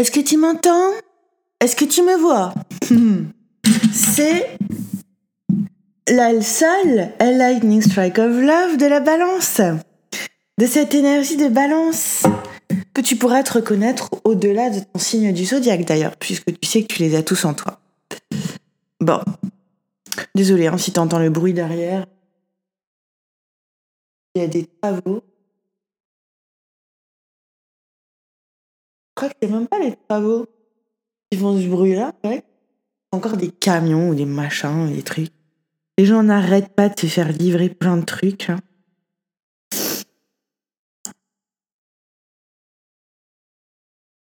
Est-ce que tu m'entends? Est-ce que tu me vois? C'est la seule lightning strike of love de la balance. De cette énergie de balance que tu pourras te reconnaître au-delà de ton signe du zodiaque d'ailleurs, puisque tu sais que tu les as tous en toi. Bon. Désolé hein, si tu entends le bruit derrière. Il y a des travaux. Crois que c'est même pas les travaux qui font ce bruit-là, ouais. Encore des camions ou des machins, des trucs. Les gens n'arrêtent pas de se faire livrer plein de trucs. Hein.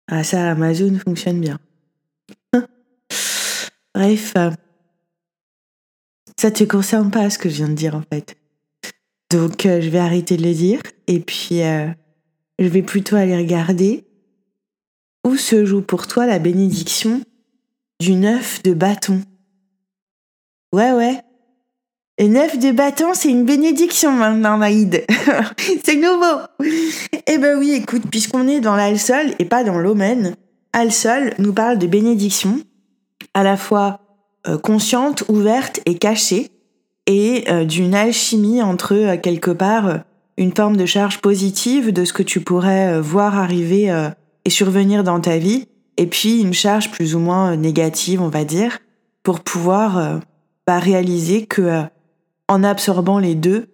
Ah ça, Amazon fonctionne bien. Bref, euh, ça te concerne pas ce que je viens de dire en fait. Donc euh, je vais arrêter de le dire et puis euh, je vais plutôt aller regarder où se joue pour toi la bénédiction du neuf de bâton? Ouais ouais. Le neuf de bâton, c'est une bénédiction maintenant, Maïd. c'est nouveau. Eh ben oui, écoute, puisqu'on est dans l'Alsol et pas dans l'Omen, Alsol nous parle de bénédiction, à la fois euh, consciente, ouverte et cachée, et euh, d'une alchimie entre euh, quelque part une forme de charge positive de ce que tu pourrais voir arriver et survenir dans ta vie, et puis une charge plus ou moins négative, on va dire, pour pouvoir bah, réaliser que en absorbant les deux,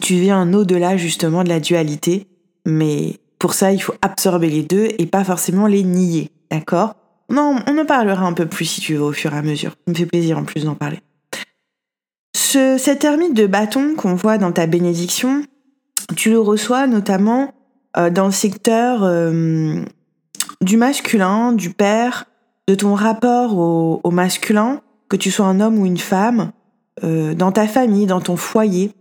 tu viens au-delà justement de la dualité, mais pour ça, il faut absorber les deux et pas forcément les nier, d'accord? Non, on en parlera un peu plus si tu veux au fur et à mesure. Ça me fait plaisir en plus d'en parler. Ce, cette ermite de bâton qu'on voit dans ta bénédiction, tu le reçois notamment euh, dans le secteur euh, du masculin, du père, de ton rapport au, masculin, que tu sois un homme ou une femme, euh, dans ta famille, dans ton foyer,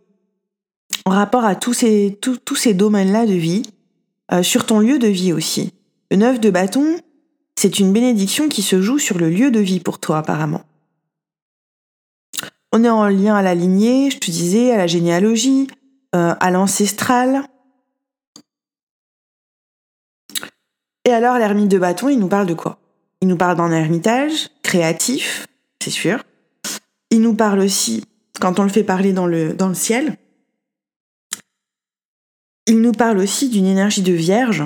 en rapport à tous ces, tous ces domaines-là de vie, euh, sur ton lieu de vie aussi. Le neuf de bâton, c'est une bénédiction qui se joue sur le lieu de vie pour toi apparemment. On est en lien à la lignée, je te disais, à la généalogie, euh, à l'ancestral. Et alors l'ermite de bâton, il nous parle de quoi? Il nous parle d'un ermitage créatif, c'est sûr. Il nous parle aussi, quand on le fait parler dans le, dans le ciel, il nous parle aussi d'une énergie de vierge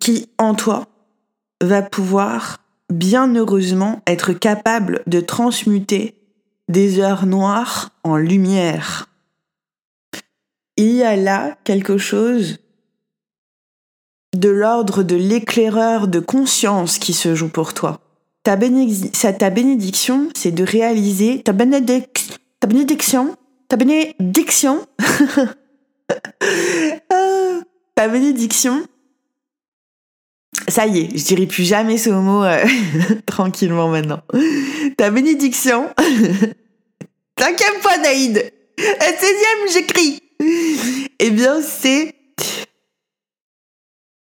qui, en toi, va pouvoir bien heureusement être capable de transmuter des heures noires en lumière. Il y a là quelque chose de l'ordre de l'éclaireur de conscience qui se joue pour toi. Ta, bénédiction, c'est de réaliser ta, bénédiction, ta bénédiction, ta bénédiction, ta bénédiction. Ça y est, je dirai plus jamais ce mot euh, tranquillement maintenant. Ta bénédiction. T'inquiète pas, Naïd. 16e, j'écris. Eh bien, c'est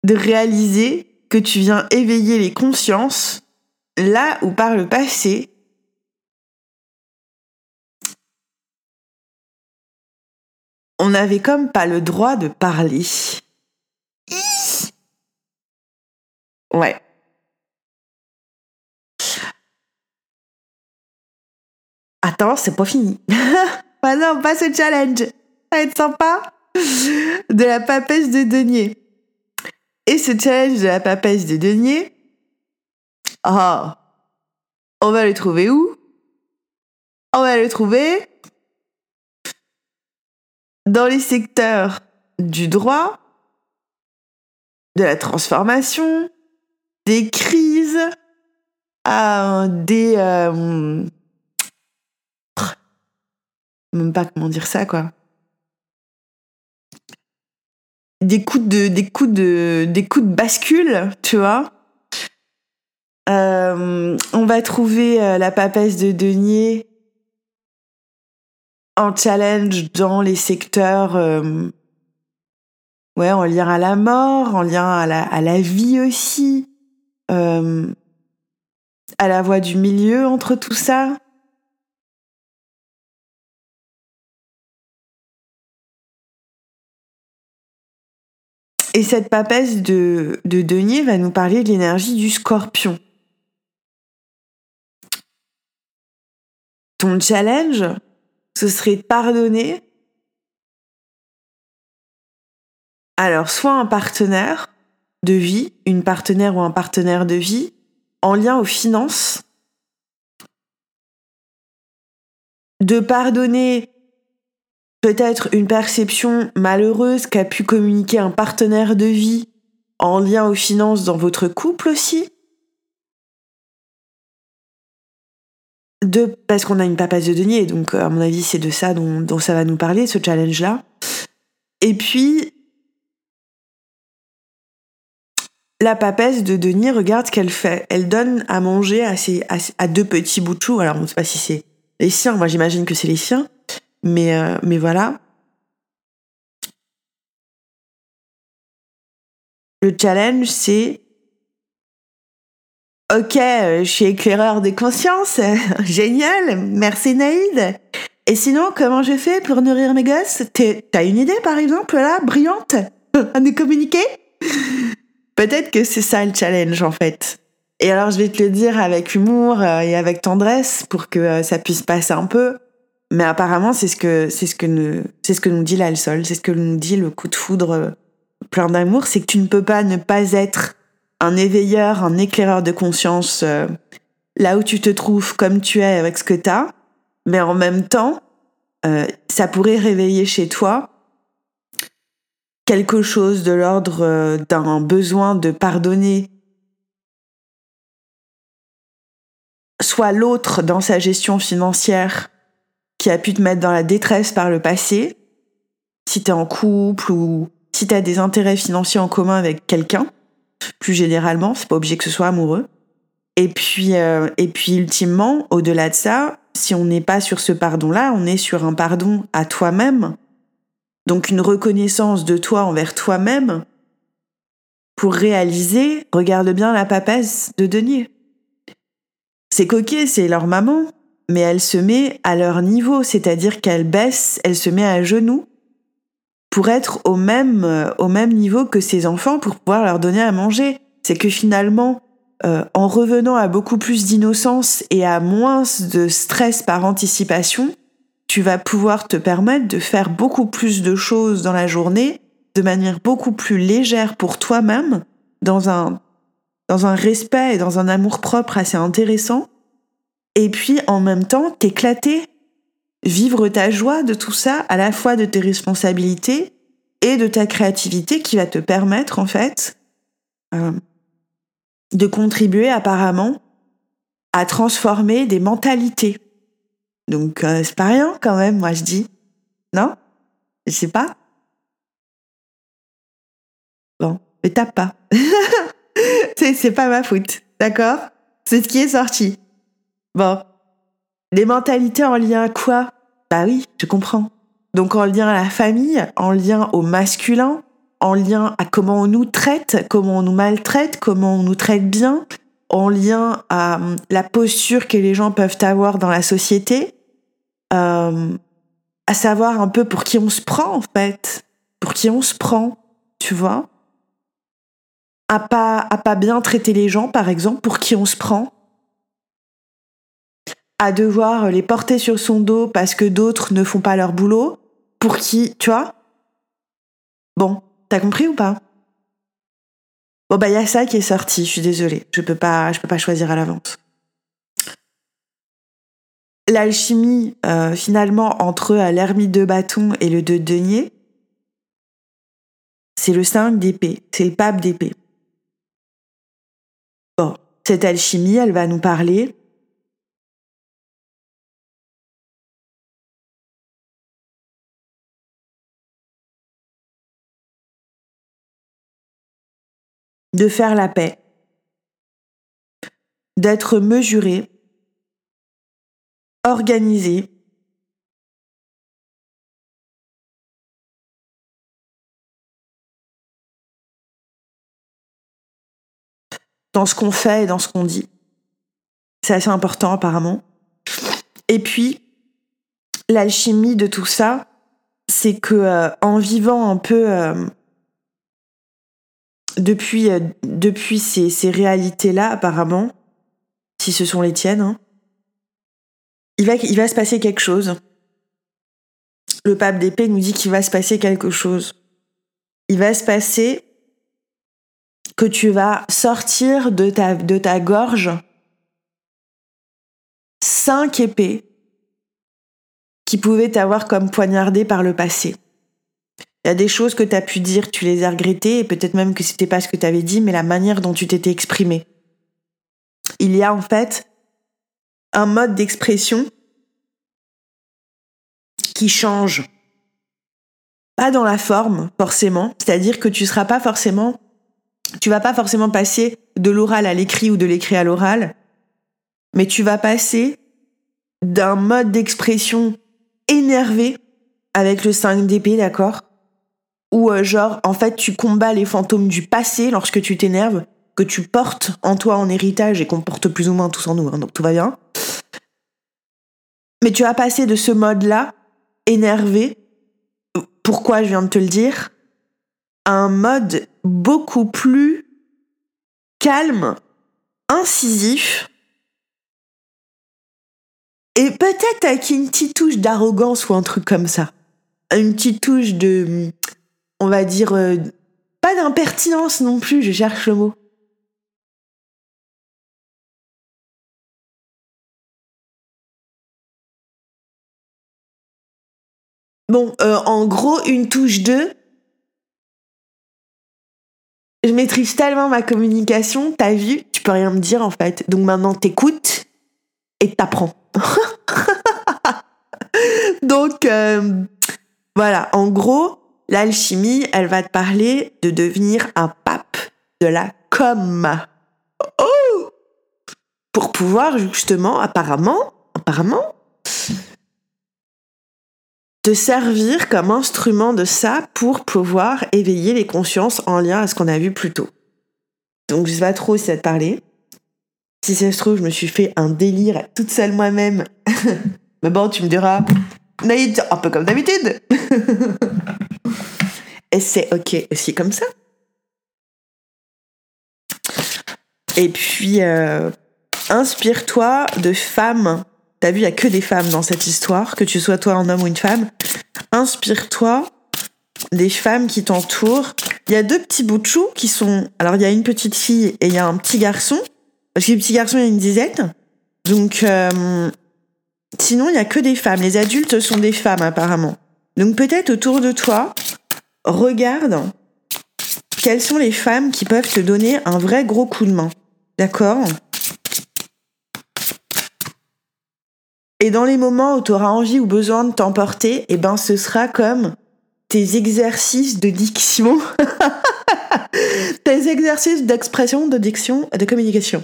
de réaliser que tu viens éveiller les consciences là où par le passé, on n'avait comme pas le droit de parler. Ouais. Attends, c'est pas fini. bah non, pas ce challenge. Ça va être sympa. De la papesse de denier. Et ce challenge de la papesse de denier, ah, on va le trouver où? On va le trouver dans les secteurs du droit, de la transformation, des crises, euh, des... Euh, même pas comment dire ça, quoi. Des coups de, bascule, tu vois. Euh, on va trouver euh, la papesse de denier en challenge dans les secteurs euh, ouais en lien à la mort en lien à la, à la vie aussi à la voie du milieu entre tout ça Et cette papesse de, de denier va nous parler de l'énergie du scorpion. Ton challenge, ce serait de pardonner. Alors, soit un partenaire de vie, une partenaire ou un partenaire de vie, en lien aux finances, de pardonner peut-être une perception malheureuse qu'a pu communiquer un partenaire de vie en lien aux finances dans votre couple aussi? De, parce qu'on a une papasse de denier, donc à mon avis c'est de ça dont, ça va nous parler, ce challenge-là. Et puis, la papesse de denier, regarde ce qu'elle fait. Elle donne à manger à, ses, à, deux petits bouts de chou. Alors on ne sait pas si c'est les siens, moi j'imagine que c'est les siens. Mais, euh, mais voilà. Le challenge, c'est Ok, euh, je suis éclaireur des consciences. Génial. Merci Naïd. Et sinon, comment je fais pour nourrir mes gosses? T'as une idée, par exemple, là, brillante, à nous communiquer? Peut-être que c'est ça le challenge, en fait. Et alors, je vais te le dire avec humour euh, et avec tendresse pour que ça puisse passer un peu. Mais apparemment, c'est ce que c'est ce que nous c'est ce que nous dit l'alsol, c'est ce que nous dit le coup de foudre euh, plein d'amour, c'est que tu ne peux pas ne pas être un éveilleur, un éclaireur de conscience euh, là où tu te trouves comme tu es avec ce que tu as, mais en même temps, euh, ça pourrait réveiller chez toi quelque chose de l'ordre d'un besoin de pardonner soit l'autre dans sa gestion financière qui a pu te mettre dans la détresse par le passé, si tu es en couple ou si tu as des intérêts financiers en commun avec quelqu'un, plus généralement, c'est pas obligé que ce soit amoureux. Et puis, euh, et puis ultimement, au-delà de ça, si on n'est pas sur ce pardon-là, on est sur un pardon à toi-même. Donc une reconnaissance de toi envers toi-même pour réaliser, regarde bien la papesse de Denier. C'est coquet, c'est leur maman, mais elle se met à leur niveau, c'est-à-dire qu'elle baisse, elle se met à genoux pour être au même, euh, au même niveau que ses enfants pour pouvoir leur donner à manger. C'est que finalement, euh, en revenant à beaucoup plus d'innocence et à moins de stress par anticipation, tu vas pouvoir te permettre de faire beaucoup plus de choses dans la journée de manière beaucoup plus légère pour toi-même, dans un, dans un respect et dans un amour propre assez intéressant, et puis en même temps t'éclater, vivre ta joie de tout ça, à la fois de tes responsabilités et de ta créativité qui va te permettre en fait euh, de contribuer apparemment à transformer des mentalités. Donc euh, c'est pas rien quand même, moi je dis. Non? Je sais pas. Bon, mais tape pas. c'est pas ma faute, d'accord? C'est ce qui est sorti. Bon. Les mentalités en lien à quoi? Bah oui, je comprends. Donc en lien à la famille, en lien au masculin, en lien à comment on nous traite, comment on nous maltraite, comment on nous traite bien, en lien à hum, la posture que les gens peuvent avoir dans la société, euh, à savoir un peu pour qui on se prend en fait, pour qui on se prend, tu vois, à pas à pas bien traiter les gens par exemple, pour qui on se prend, à devoir les porter sur son dos parce que d'autres ne font pas leur boulot, pour qui, tu vois? Bon, t'as compris ou pas? Bon bah il y a ça qui est sorti, je suis désolée, je peux pas, je peux pas choisir à l'avance. L'alchimie, euh, finalement, entre l'ermite de bâton et le de denier, c'est le 5 d'épée, c'est le pape d'épée. Bon, cette alchimie, elle va nous parler de faire la paix, d'être mesuré, organisé, dans ce qu'on fait et dans ce qu'on dit. C'est assez important apparemment. Et puis, l'alchimie de tout ça, c'est que euh, en vivant un peu euh, depuis, euh, depuis ces, ces réalités-là, apparemment, si ce sont les tiennes, hein, il, va, il va se passer quelque chose. Le pape d'épée nous dit qu'il va se passer quelque chose. Il va se passer que tu vas sortir de ta, de ta gorge cinq épées qui pouvaient t'avoir comme poignardé par le passé. Il y a des choses que tu as pu dire, tu les as regrettées, et peut-être même que c'était pas ce que tu avais dit, mais la manière dont tu t'étais exprimé. Il y a en fait un mode d'expression qui change. Pas dans la forme, forcément. C'est-à-dire que tu seras pas forcément, tu vas pas forcément passer de l'oral à l'écrit ou de l'écrit à l'oral, mais tu vas passer d'un mode d'expression énervé avec le 5 d'épée, d'accord? Ou euh, genre, en fait, tu combats les fantômes du passé lorsque tu t'énerves, que tu portes en toi en héritage et qu'on porte plus ou moins tous en nous, hein, donc tout va bien. Mais tu vas passer de ce mode-là, énervé, pourquoi je viens de te le dire, à un mode beaucoup plus calme, incisif, et peut-être avec une petite touche d'arrogance ou un truc comme ça. Une petite touche de, on va dire, euh, pas d'impertinence non plus, je cherche le mot. Bon, euh, en gros, une touche de... Je maîtrise tellement ma communication, t'as vu, tu peux rien me dire en fait. Donc maintenant, t'écoutes et t'apprends. Donc, euh, voilà, en gros, l'alchimie, elle va te parler de devenir un pape de la com. Oh Pour pouvoir justement, apparemment, apparemment, te servir comme instrument de ça pour pouvoir éveiller les consciences en lien à ce qu'on a vu plus tôt. Donc je sais pas trop si ça te parlait. Si ça se trouve, je me suis fait un délire toute seule moi-même. Mais bon, tu me diras, Naïd, un peu comme d'habitude. Et c'est ok aussi comme ça. Et puis, euh, inspire-toi de femmes. T'as vu, il n'y a que des femmes dans cette histoire, que tu sois toi un homme ou une femme. Inspire-toi des femmes qui t'entourent. Il y a deux petits bouts qui sont. Alors, il y a une petite fille et il y a un petit garçon. Parce que les petits garçons, il y a une dizaine. Donc, euh, sinon, il n'y a que des femmes. Les adultes sont des femmes, apparemment. Donc, peut-être autour de toi, regarde quelles sont les femmes qui peuvent te donner un vrai gros coup de main. D'accord? Et dans les moments où tu auras envie ou besoin de t'emporter, eh ben, ce sera comme tes exercices de diction, tes exercices d'expression, de diction de communication.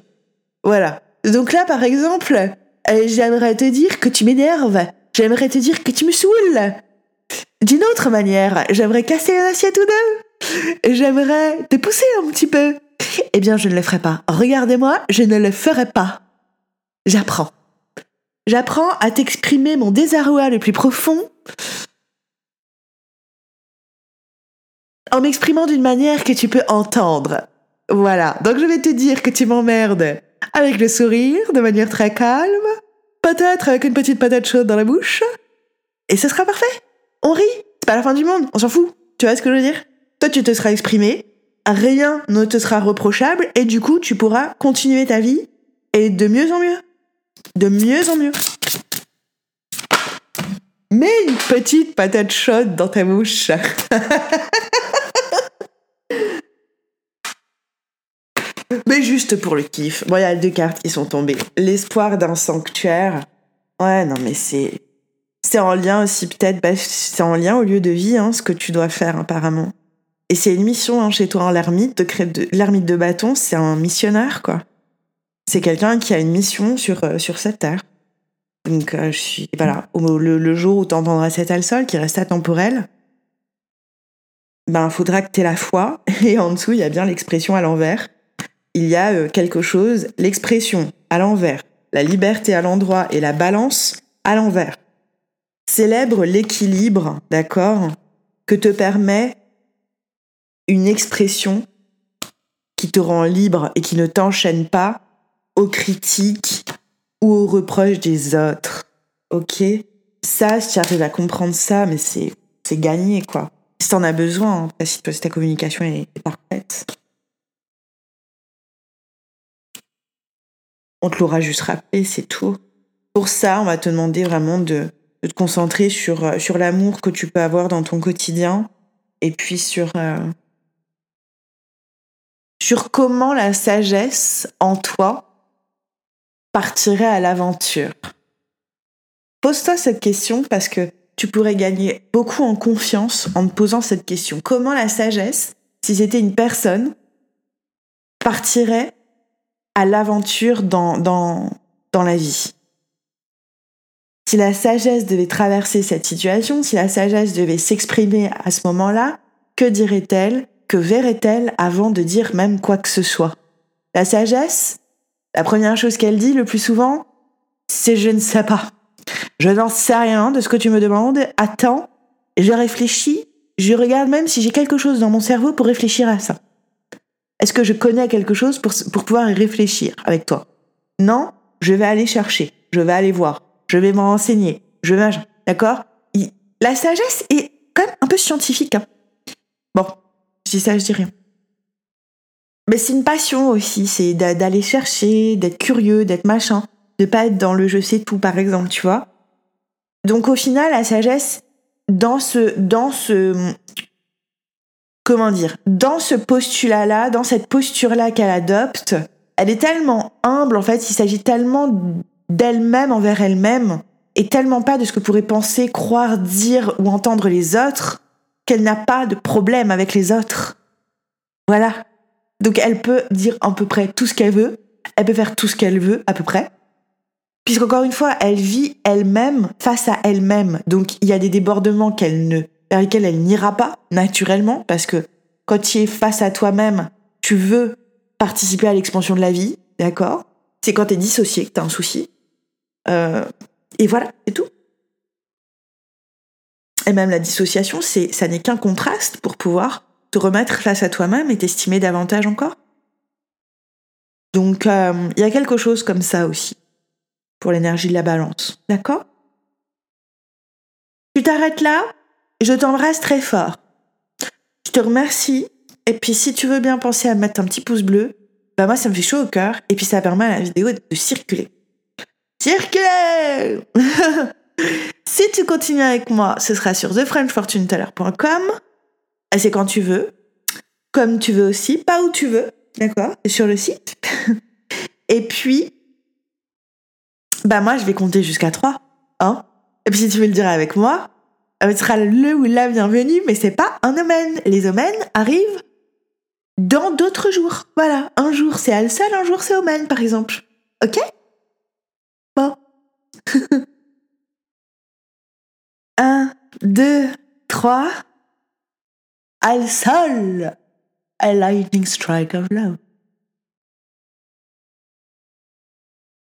Voilà. Donc là, par exemple, euh, j'aimerais te dire que tu m'énerves. J'aimerais te dire que tu me saoules. D'une autre manière, j'aimerais casser l'assiette ou deux. J'aimerais te pousser un petit peu. Eh bien, je ne le ferai pas. Regardez-moi, je ne le ferai pas. J'apprends. J'apprends à t'exprimer mon désarroi le plus profond en m'exprimant d'une manière que tu peux entendre. Voilà. Donc je vais te dire que tu m'emmerdes avec le sourire, de manière très calme, peut-être avec une petite patate chaude dans la bouche, et ce sera parfait. On rit, c'est pas la fin du monde, on s'en fout. Tu vois ce que je veux dire? Toi, tu te seras exprimé, rien ne te sera reprochable, et du coup, tu pourras continuer ta vie, et de mieux en mieux. De mieux en mieux. Mets une petite patate chaude dans ta bouche. Mais juste pour le kiff. Bon, il y a deux cartes qui sont tombées. L'espoir d'un sanctuaire. Ouais, non, mais c'est. C'est en lien aussi, peut-être. Bah, c'est en lien au lieu de vie, hein, ce que tu dois faire, apparemment. Et c'est une mission hein, chez toi, en l'ermite. De... L'ermite de bâton, c'est un missionnaire, quoi. C'est quelqu'un qui a une mission sur, euh, sur cette terre. Donc, euh, je suis. Voilà. Le, le jour où tu entendras cet sol qui reste intemporel, ben, faudra que tu aies la foi. Et en dessous, il y a bien l'expression à l'envers il y a euh, quelque chose, l'expression à l'envers, la liberté à l'endroit et la balance à l'envers. Célèbre l'équilibre, d'accord, que te permet une expression qui te rend libre et qui ne t'enchaîne pas aux critiques ou aux reproches des autres. Ok? Ça, si tu arrives à comprendre ça, mais c'est, c'est gagné, quoi. Si t'en as besoin, hein, si, ta communication est, parfaite. On te l'aura juste rappelé, c'est tout. Pour ça, on va te demander vraiment de, de te concentrer sur, euh, sur l'amour que tu peux avoir dans ton quotidien et puis sur, euh, sur comment la sagesse en toi partirait à l'aventure. Pose-toi cette question parce que tu pourrais gagner beaucoup en confiance en te posant cette question. Comment la sagesse, si c'était une personne, partirait à l'aventure dans la vie? Si la sagesse devait traverser cette situation, si la sagesse devait s'exprimer à ce moment-là, que dirait-elle, que verrait-elle avant de dire même quoi que ce soit? La sagesse, la première chose qu'elle dit le plus souvent, c'est je ne sais pas. Je n'en sais rien de ce que tu me demandes. Attends, je réfléchis, je regarde même si j'ai quelque chose dans mon cerveau pour réfléchir à ça. Est-ce que je connais quelque chose pour, pour pouvoir y réfléchir avec toi? Non, je vais aller chercher, je vais aller voir je vais me renseigner, je vais... D'accord? La sagesse est quand même un peu scientifique. Hein. Bon, je dis ça, je dis rien. Mais c'est une passion aussi, c'est d'aller chercher, d'être curieux, d'être machin, de pas être dans le je sais tout, par exemple, tu vois. Donc au final, la sagesse, dans ce, dans ce, comment dire, dans ce postulat-là, dans cette posture-là qu'elle adopte, elle est tellement humble, en fait, il s'agit tellement d'elle-même envers elle-même et tellement pas de ce que pourraient penser, croire, dire ou entendre les autres qu'elle n'a pas de problème avec les autres. Voilà. Donc elle peut dire à peu près tout ce qu'elle veut, elle peut faire tout ce qu'elle veut à peu près, puisqu'encore une fois, elle vit elle-même face à elle-même. Donc il y a des débordements qu'elle ne, vers lesquels elle n'ira pas naturellement, parce que quand tu es face à toi-même, tu veux participer à l'expansion de la vie, d'accord? C'est quand tu es dissocié que tu as un souci. Euh, et voilà, c'est tout. Et même la dissociation, c'est, ça n'est qu'un contraste pour pouvoir te remettre face à toi-même et t'estimer davantage encore. Donc, euh, il y a quelque chose comme ça aussi pour l'énergie de la balance. D'accord? Tu t'arrêtes là Je t'embrasse très fort. Je te remercie. Et puis, si tu veux bien penser à mettre un petit pouce bleu, bah moi, ça me fait chaud au cœur. Et puis, ça permet à la vidéo de circuler. Si tu continues avec moi, ce sera sur thefrenchfortuneteller.com. C'est quand tu veux, comme tu veux aussi, pas où tu veux, d'accord? Sur le site. Et puis, bah moi, je vais compter jusqu'à 3. Hein? Et puis si tu veux le dire avec moi, euh, ce sera le ou la bienvenue, mais c'est pas un omen. Les omens arrivent dans d'autres jours. Voilà, un jour c'est Alsal, un jour c'est omen, par exemple. Ok? Un, deux, trois. Al sol. A lightning strike of love.